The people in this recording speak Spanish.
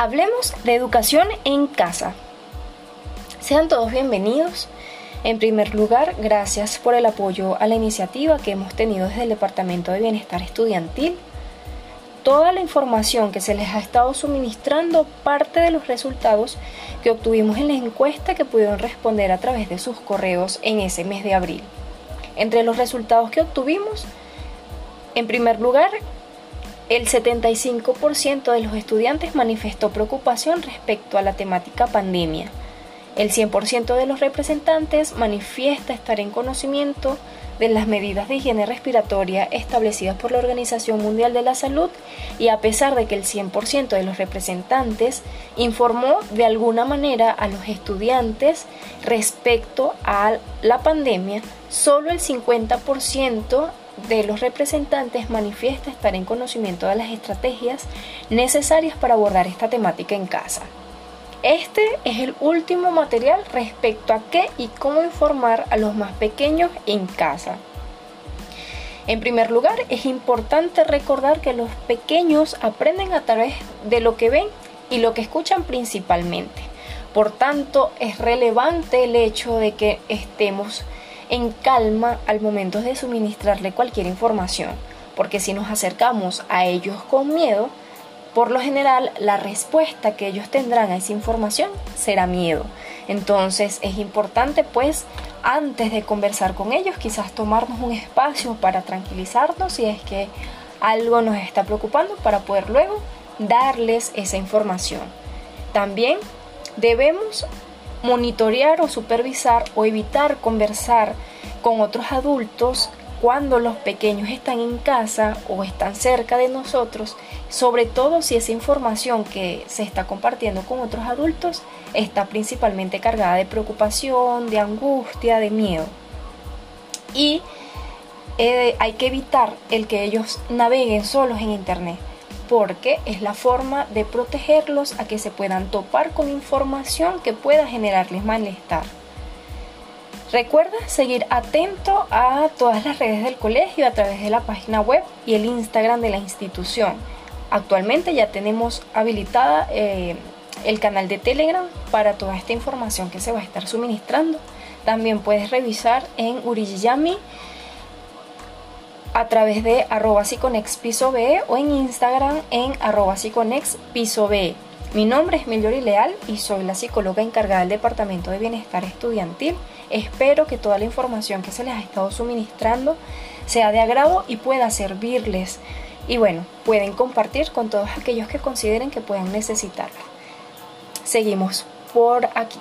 Hablemos de educación en casa. Sean todos bienvenidos. En primer lugar, gracias por el apoyo a la iniciativa que hemos tenido desde el Departamento de Bienestar Estudiantil. Toda la información que se les ha estado suministrando parte de los resultados que obtuvimos en la encuesta que pudieron responder a través de sus correos en ese mes de abril. Entre los resultados que obtuvimos, en primer lugar, el 75% de los estudiantes manifestó preocupación respecto a la temática pandemia. El 100% de los representantes manifiesta estar en conocimiento de las medidas de higiene respiratoria establecidas por la Organización Mundial de la Salud y a pesar de que el 100% de los representantes informó de alguna manera a los estudiantes respecto a la pandemia, solo el 50% de los representantes manifiesta estar en conocimiento de las estrategias necesarias para abordar esta temática en casa. Este es el último material respecto a qué y cómo informar a los más pequeños en casa. En primer lugar, es importante recordar que los pequeños aprenden a través de lo que ven y lo que escuchan principalmente. Por tanto, es relevante el hecho de que estemos en calma al momento de suministrarle cualquier información, porque si nos acercamos a ellos con miedo, por lo general la respuesta que ellos tendrán a esa información será miedo. Entonces es importante pues antes de conversar con ellos quizás tomarnos un espacio para tranquilizarnos si es que algo nos está preocupando para poder luego darles esa información. También debemos monitorear o supervisar o evitar conversar con otros adultos cuando los pequeños están en casa o están cerca de nosotros, sobre todo si esa información que se está compartiendo con otros adultos está principalmente cargada de preocupación, de angustia, de miedo. Y eh, hay que evitar el que ellos naveguen solos en Internet porque es la forma de protegerlos a que se puedan topar con información que pueda generarles malestar. Recuerda seguir atento a todas las redes del colegio a través de la página web y el Instagram de la institución. Actualmente ya tenemos habilitada eh, el canal de Telegram para toda esta información que se va a estar suministrando. También puedes revisar en Uriyami a través de arroba piso B o en Instagram en arroba piso B. Mi nombre es Meliori Leal y soy la psicóloga encargada del Departamento de Bienestar Estudiantil. Espero que toda la información que se les ha estado suministrando sea de agrado y pueda servirles. Y bueno, pueden compartir con todos aquellos que consideren que puedan necesitarla. Seguimos por aquí.